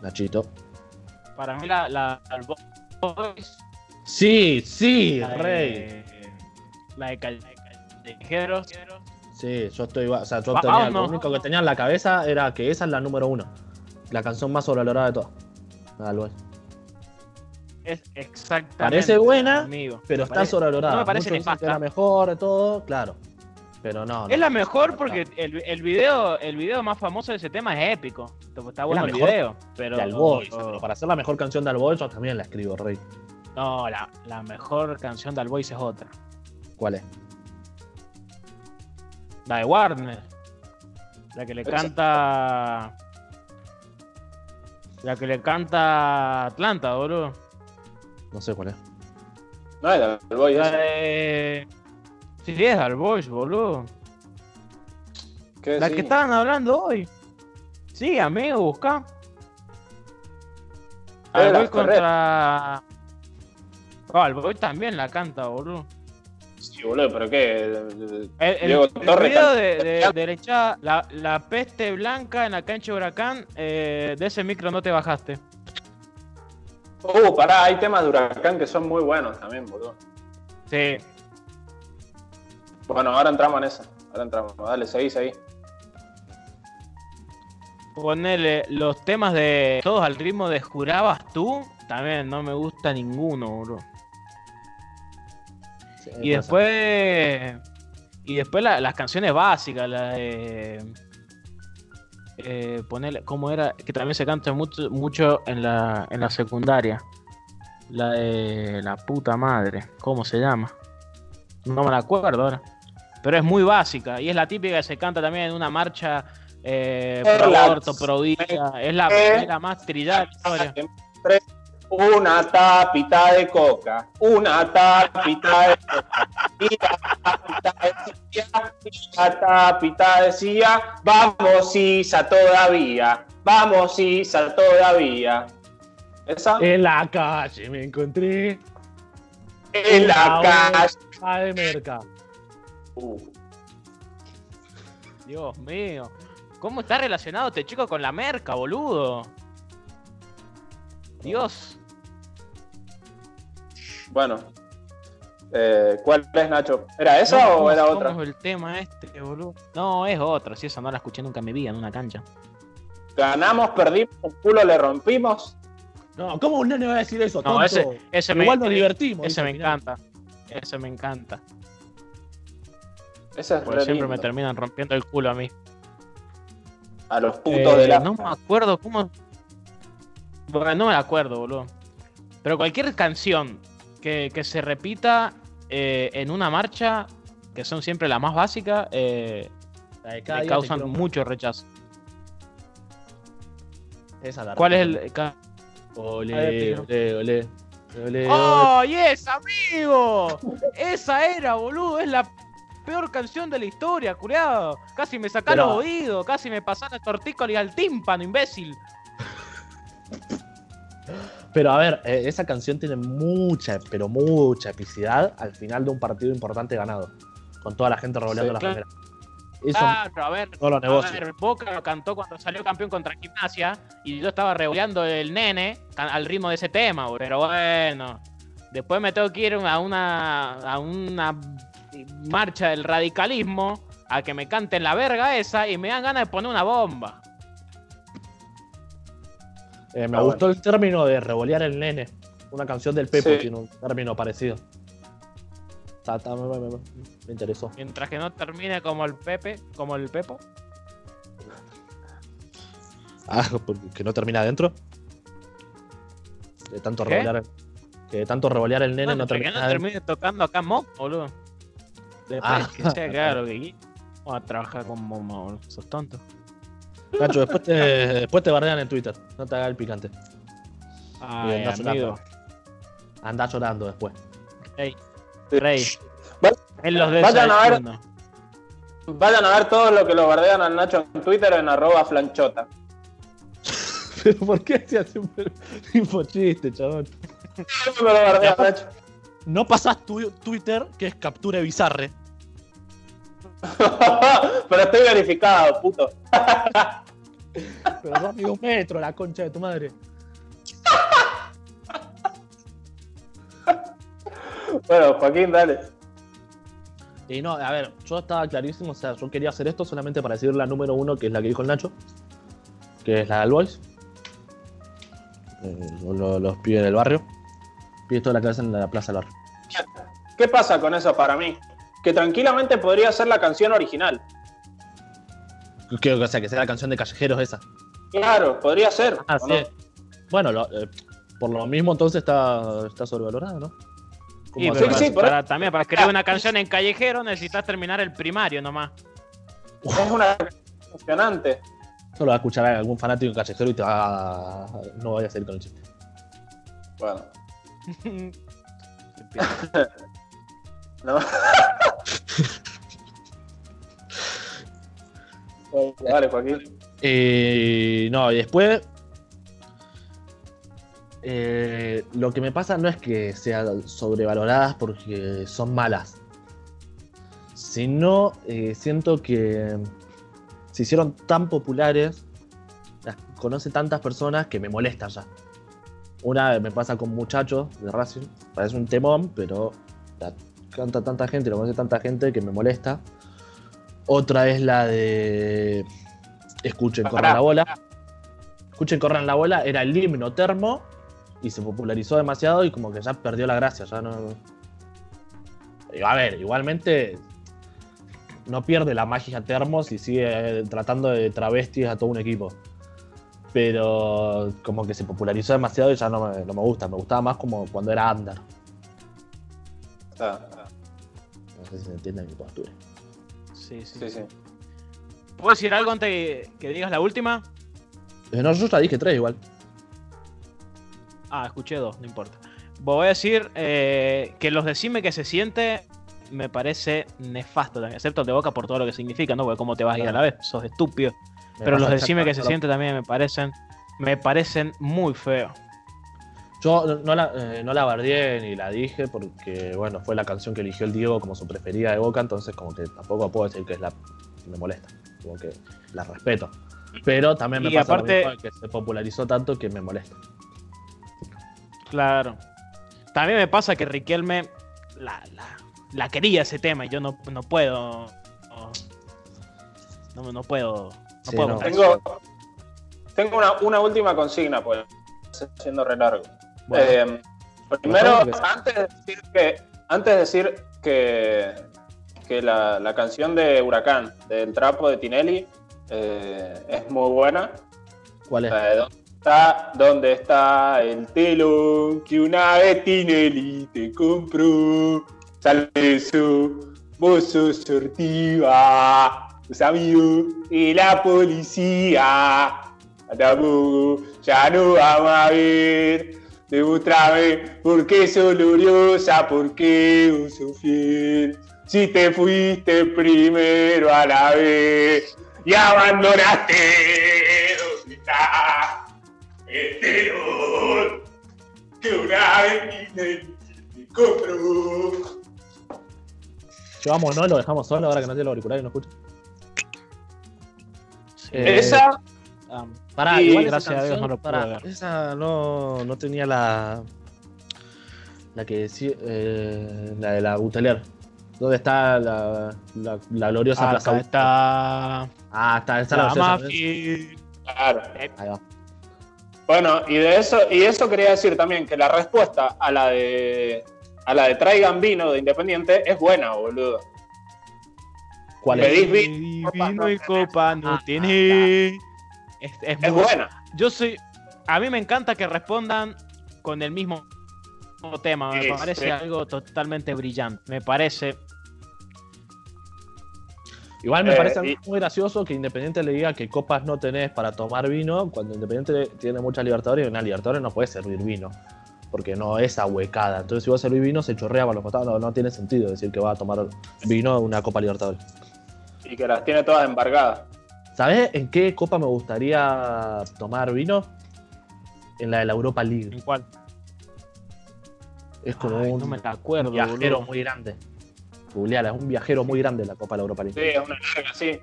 Nachito. Para mí la, la, la Boys, Sí, sí, la de- rey. La de Callejeros. Sí, yo estoy igual. O sea, yo tenía, lo único que tenía en la cabeza era que esa es la número uno. La canción más sobrevalorada de todas. Nada, lo es. Exactamente. Parece buena, amigo. Pero está sobrevalorada. no me parece nefasta. la mejor de todo, claro. Pero no, no. Es la mejor porque el, el video el video más famoso de ese tema es épico. Está bueno el mejor video, pero de pero para hacer la mejor canción de All Boys, yo también la escribo, Rey. no, la, la mejor canción de All Boys es otra. ¿Cuál es? La de Warner. La que le canta. La que le canta Atlanta, boludo. No sé cuál es. No es la del Boy La esa. de. Sí, es Boys, boludo. ¿Qué La que estaban hablando hoy. Sí, amigo, busca. Boys Ferrer. contra. Oh, All Boys también la canta, boludo. Sí, boludo, pero qué. El, el- Diego el Torres video de, de, de la hinchada, la, la peste blanca en la cancha de Huracán, eh, de ese micro no te bajaste. Uh, pará, hay temas de Huracán que son muy buenos también, boludo. Sí. Bueno, ahora entramos en esa. Ahora entramos. Dale, seguí, seguí. Ponele los temas de todos al ritmo de Jurabas tú, también no me gusta ninguno, bro. Sí, Y después. Y después la- las canciones básicas, la de. Eh, ponele, ¿cómo era? Que también se canta mucho, mucho en, la, en la secundaria. La de la puta madre. ¿Cómo se llama? No me la acuerdo ahora. Pero es muy básica. Y es la típica que se canta también en una marcha eh, pro aborto, pro vida. Es la, es la más trillada de la. Una tapita de coca, una tapita de coca. Y la tapita decía, y la tapita decía, vamos Isa todavía, vamos Isa todavía. ¿Esa? En la calle me encontré en la calle. a de merca. Uh, Dios mío. ¿Cómo está relacionado este chico con la merca, boludo? Dios. bueno. Eh, ¿Cuál es, Nacho? ¿Era esa No, o ¿cómo- era cómo otra? es el tema este, boludo? No, es otra. Si esa no la escuché nunca en mi vida en una cancha. Ganamos, perdimos, un culo le rompimos. No, ¿cómo un nene va a decir eso? No, tonto? ese, ese me, Igual nos divertimos. ese dice me encanta. Ese me encanta. Ese es Porque re siempre me terminan rompiendo el culo a mí. A los putos Eh, de la. No me acuerdo cómo. Bueno, no me acuerdo, boludo. Pero cualquier canción que, que se repita eh, en una marcha, que son siempre las más básicas, eh, me te causan mucho rechazo. Esa la ¿Cuál es el.? ole. Ole, ole. ¡Oh, yes, amigo! Esa era, boludo. Es la peor canción de la historia, curiado. Casi me sacan Pero- los oídos, casi me pasan el tortícolis al tímpano, imbécil. Pero a ver, eh, esa canción tiene mucha, pero mucha epicidad al final de un partido importante ganado. Con toda la gente revoleando Sí, la claro. primera. Eso Claro, a ver. A ver, Boca lo cantó cuando salió campeón contra Gimnasia y yo estaba revoleando el nene al ritmo de ese tema, boludo. pero bueno. Después me tengo que ir a una, a una marcha del radicalismo a que me canten la verga esa y me dan ganas de poner una bomba. Eh, me Ah, gustó el término de revolear el nene. Una canción del Pepo Sí. tiene un término parecido. Está- está- me, me- me- me interesó. Mientras que no termine como el Pepe, como el Pepo. Ah, porque no termina adentro. De tanto ¿Qué? revolear. Que de tanto revolear el nene No, no mientras que termina no adentro. termine tocando acá Momo, boludo. Después Ah. que sea claro que vamos a trabajar boludo. Sos tonto. Nacho, después te, después te bardean en Twitter. No te hagas el picante. Ay, andás amigo. llorando. Andás llorando después. Ey. Rey. En los Vayan a ver-. Vayan a ver todo lo que lo bardean al Nacho en Twitter en arroba flanchota. Pero ¿por qué se hace un info chiste, chabón? Al Nacho. No pasás tu Twitter, que es capture bizarre. Pero estoy verificado, puto. Pero sos de un metro, la concha de tu madre. Bueno, Joaquín, dale. Y no, a ver, yo estaba clarísimo, o sea, yo quería hacer esto solamente para decir la número uno, que es la que dijo el Nacho, que es la del Boys. Eh, lo- los pibes del barrio. Pibes toda la clase en la plaza del barrio. ¿Qué pasa con eso para mí? Que tranquilamente podría ser la canción original. Que, o sea, que sea la canción de Callejeros esa. Claro, podría ser. Ah, ¿o sí. no? Bueno, lo- eh, por lo mismo entonces está, está sobrevalorado, ¿no? Sí, pero hacer- sí, para- por para- también para escribir una canción en callejero necesitas terminar el primario nomás. Es una canción emocionante. Esto lo va a escuchar algún fanático callejero y te va a... No vaya a seguir con el chiste. Bueno, no. Bueno, Dale, Joaquín. Eh, no, y después. eh, lo que me pasa no es que sean sobrevaloradas porque son malas, sino eh, siento que se hicieron tan populares, las conoce tantas personas que me molestan ya. Una me pasa con muchachos de Racing, parece un temón, pero canta tanta gente, lo conoce tanta gente que me molesta. Otra es la de Escuchen, corran Pará. la bola. Escuchen, corran la bola, era el himno termo y se popularizó demasiado y como que ya perdió la gracia, ya no. A ver, igualmente no pierde la magia termo si sigue tratando de travestis a todo un equipo. Pero como que se popularizó demasiado y ya no me, no me gusta. Me gustaba más como cuando era under. Ah, ah, sé si se entiende mi postura. Sí, sí. sí, sí. ¿Puedo decir algo antes que, que digas la última? Eh, No, yo ya dije tres igual. Ah, escuché dos, no importa. Voy a decir eh, que los decime que se siente me parece nefasto también, excepto el de boca por todo lo que significa, ¿no? Porque cómo te vas a ir a la vez, sos estúpido. Me Pero los decime que se siente también me parecen, me parecen muy feos. Yo no- la, eh, no la bardeé ni la dije porque, bueno, fue la canción que eligió el Diego como su preferida de Boca, entonces como que tampoco puedo decir que es la que me molesta, como que la respeto. Pero también me Y pasa aparte- lo mismo de que se popularizó tanto que me molesta. Claro. También me pasa que Riquelme la, la, la quería ese tema y yo no, no puedo. No, no, puedo. No Sí, puedo no. Tengo, tengo una, una última consigna, pues. Está siendo re largo. Bueno, Eh, primero, antes de decir que, antes de decir que, que la, la canción de Huracán, del trapo de Tinelli, eh, es muy buena. ¿Cuál es? Eh, ¿Dónde está, ¿Dónde está el telón que una vez Tinelli te compró? Sale eso, vos sos sortiva, tus amigos y la policía. Ya no vamos a ver. Demostrame por qué sos gloriosa, por qué vos sos fiel. Si te fuiste primero a la vez y abandonaste, ¿dónde está el telón que una vez te compró? Llevamos, ¿no? Lo dejamos solo ahora que no tiene los auriculares y no escucha. Sí. Eh, Esa, Ah, Pará, igual gracias a Dios canción, no lo pude ver. Esa no, no tenía la. La que sí, eh, la de la Butelier. ¿Dónde está la, la, la gloriosa Acá plaza? está. Ah, está, está la, La mafia. Claro. Ahí va. Bueno, y de eso, y eso quería decir también que la respuesta a la de a la de traigan vino de Independiente es buena, boludo. ¿Cuál Pedís es? vino, Vino, copa no y copa no Ah, tiene. Es, es Es muy- buena. Yo soy. A mí me encanta que respondan con el mismo tema. Me parece sí. algo totalmente brillante. Me parece. Igual me Eh, parece y- muy gracioso que Independiente le diga que copas no tenés para tomar vino, cuando Independiente tiene muchas Libertadores y una Libertadores no puede servir vino, porque no es ahuecada. Entonces, si vos servís vino, se chorrea para los costados. No, no tiene sentido decir que va a tomar vino una Copa Libertadores. Y que las tiene todas embargadas. ¿Sabés en qué copa me gustaría tomar vino? En la de la Europa League. ¿En cuál? Es como Ay, un no me acuerdo. viajero boludo. muy grande. Googleala, es un viajero muy grande la Copa de la Europa Sí, League. es una larga, sí.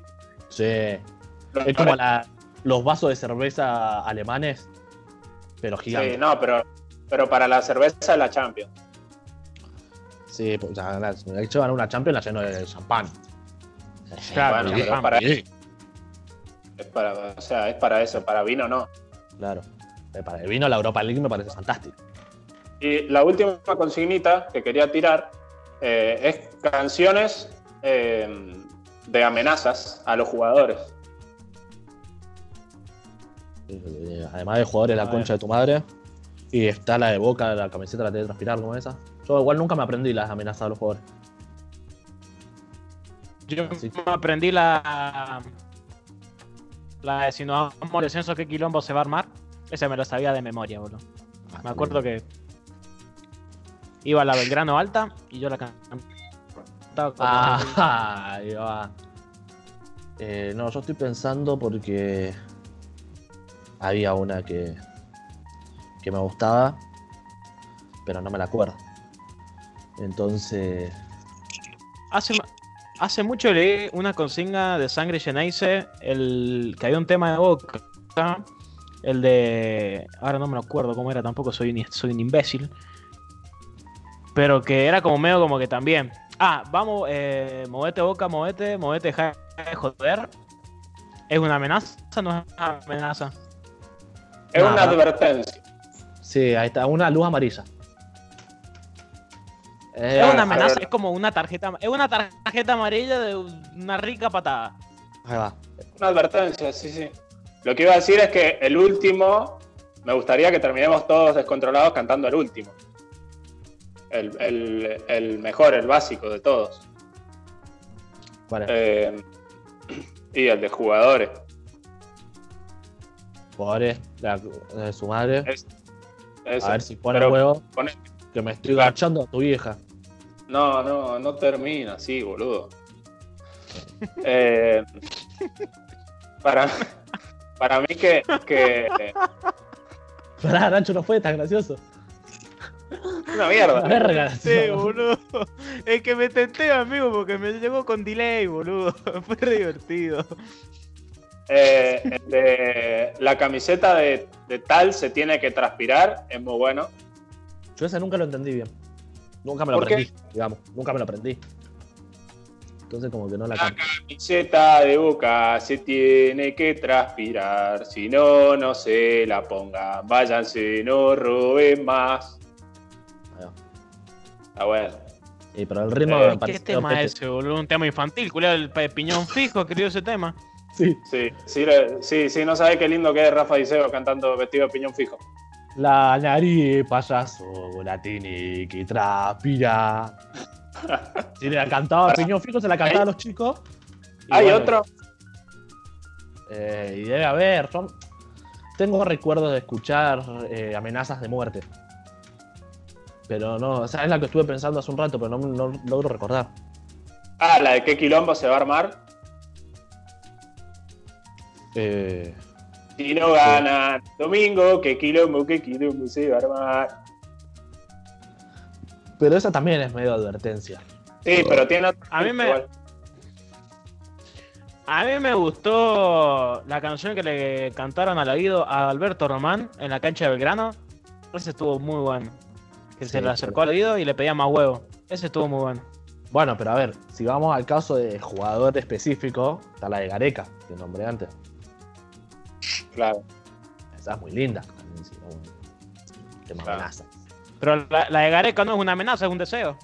Sí. Es como la- los vasos de cerveza alemanes, pero gigantes. Sí, no, pero, pero para la cerveza de la Champions. Sí, pues de hecho van a una Champions la lleno de champán. Claro, Bueno, sí. pero es para, es para, o sea, es para eso, para vino no. Claro. Eh, Para el vino la Europa League me parece fantástico. Y la última consignita que quería tirar eh, es canciones eh, de amenazas a los jugadores. Además de jugadores la concha de tu madre. Y está la de boca, la camiseta la de transpirar como esa. Yo igual nunca me aprendí las amenazas a los jugadores. Yo me aprendí la. La de si no vamos descenso, ¿qué quilombo se va a armar? Esa me lo sabía de memoria, boludo. Me acuerdo que. Iba a la Belgrano alta y yo la cantaba. con- Ah, ahí va. Eh, no, yo estoy pensando porque había una que, que me gustaba, pero no me la acuerdo. Entonces, Hace, hace mucho leí una consigna de Sangre Geneise, el que había un tema de boca, el de... Ahora no me acuerdo cómo era, tampoco soy un, soy un imbécil. Pero que era como medio como que también... Ah, vamos, eh, movete boca, movete, movete, deja de joder. ¿Es una amenaza? No es una amenaza. Es una advertencia. sí, ahí está, una luz amarilla. Eh, Es una amenaza, es como una tarjeta... Es una tarjeta amarilla de una rica patada. Ahí va. Una advertencia, sí, sí. Lo que iba a decir es que el último, me gustaría que terminemos todos descontrolados cantando el último. El, el- el mejor, el básico de todos. Vale, Eh, y el de jugadores. jugadores, la, de su madre. Es-. A ver si pone Pero huevo, pone- que me estoy garchando a tu vieja. No, no, no termina así, boludo. Eh, para, para mí que, que Pará, Nacho, no fue tan gracioso. una mierda. Una verga. Sí, boludo. Es que me tenté, amigo, porque me llegó con delay, boludo. Fue re divertido. Eh, el de la camiseta de, de tal se tiene que transpirar, es muy bueno. Yo ese nunca lo entendí bien. Nunca me lo ¿Por qué? aprendí, digamos. Nunca me lo aprendí. Entonces como que no la La canto. camiseta de boca se tiene que transpirar, si no, no se la pongan. Váyanse, no roben más. Está bueno. Y pero el ritmo Eh, me ¿Qué pareció tema pete. es ese, boludo? Un tema infantil, culiao, el piñón fijo, querido ese tema. Sí. Sí, sí, sí, sí, no sabe qué lindo que es Rafa Diceo cantando vestido de piñón fijo. La nariz, payaso, la tiene que transpirar. Si la cantaba Piñón Fijo, se la cantaba a los chicos. Y Hay bueno, otro. eh, y debe haber. son- Tengo recuerdos de escuchar eh, amenazas de muerte. Pero no, o sea, es la que estuve pensando hace un rato, pero no, no logro recordar. Ah, la de qué quilombo se va a armar. Eh, Si no ganan domingo, qué quilombo, qué quilombo se va a armar. pero esa también es medio advertencia. Sí, pero tiene otro. A mí me- igual. A mí me gustó la canción que le cantaron al oído a Alberto Román en la cancha de Belgrano. Ese estuvo muy bueno. Que Sí, se le acercó pero- al oído y le pedía más huevo. Ese estuvo muy bueno. Bueno, pero a ver, si vamos al caso de jugador específico, está la de Gareca, que nombré antes. Claro. Esa es muy linda. también, si no, Claro. amenaza. Pero la, la de Gareca no es una amenaza, es un deseo.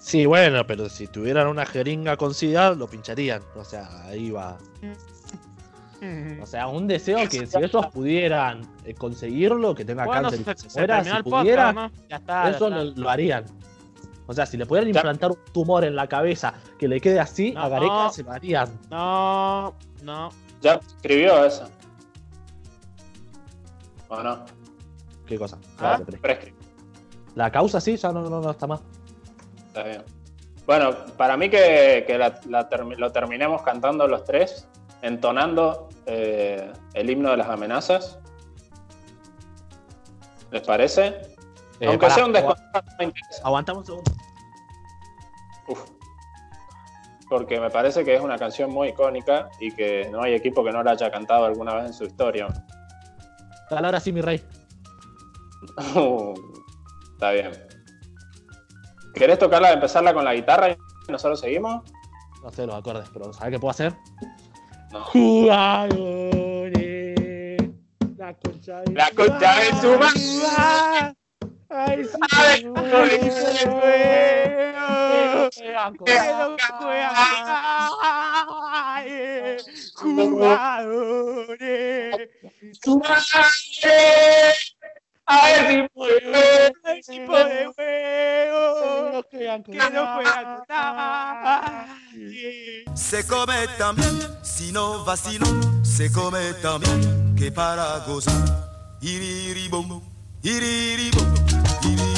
Sí, bueno, pero si tuvieran una jeringa con SIDA, lo pincharían. O sea, ahí va. O sea, un deseo que si ellos pudieran eh, conseguirlo, que tenga Bueno, cáncer y se, se terminó si el pudiera, podcast, ¿no? Ya está. ya eso está. lo, lo harían. O sea, si le pudieran Ya. implantar un tumor en la cabeza que le quede así, a No. Gareca se lo harían. No, no. Ya escribió eso. ¿O no? ¿Qué cosa? Ah. La causa sí, ya no, no, no está más. Está bien. Bueno, para mí que, que la- lo terminemos cantando los tres, entonando eh, el himno de las amenazas. ¿Les parece? Eh, Aunque pará, sea un interesa. Aguantamos un segundo. Uf. Porque me parece que es una canción muy icónica y que no hay equipo que no la haya cantado alguna vez en su historia. Dale ahora sí, mi rey. Está bien. ¿Querés tocarla, empezarla con la guitarra y nosotros seguimos? No sé los acordes, pero ¿sabes qué puedo hacer? No. Jugadores. La concha de La concha de su madre. Ay, sí. Ay, Quiero que jugadores. ¡Su madre! A puede. Equipo de juego. Que no juegan con nadie. Se come también, si no vacilo, se come también, que para gozar. Iriribom, iriribom, iriribom.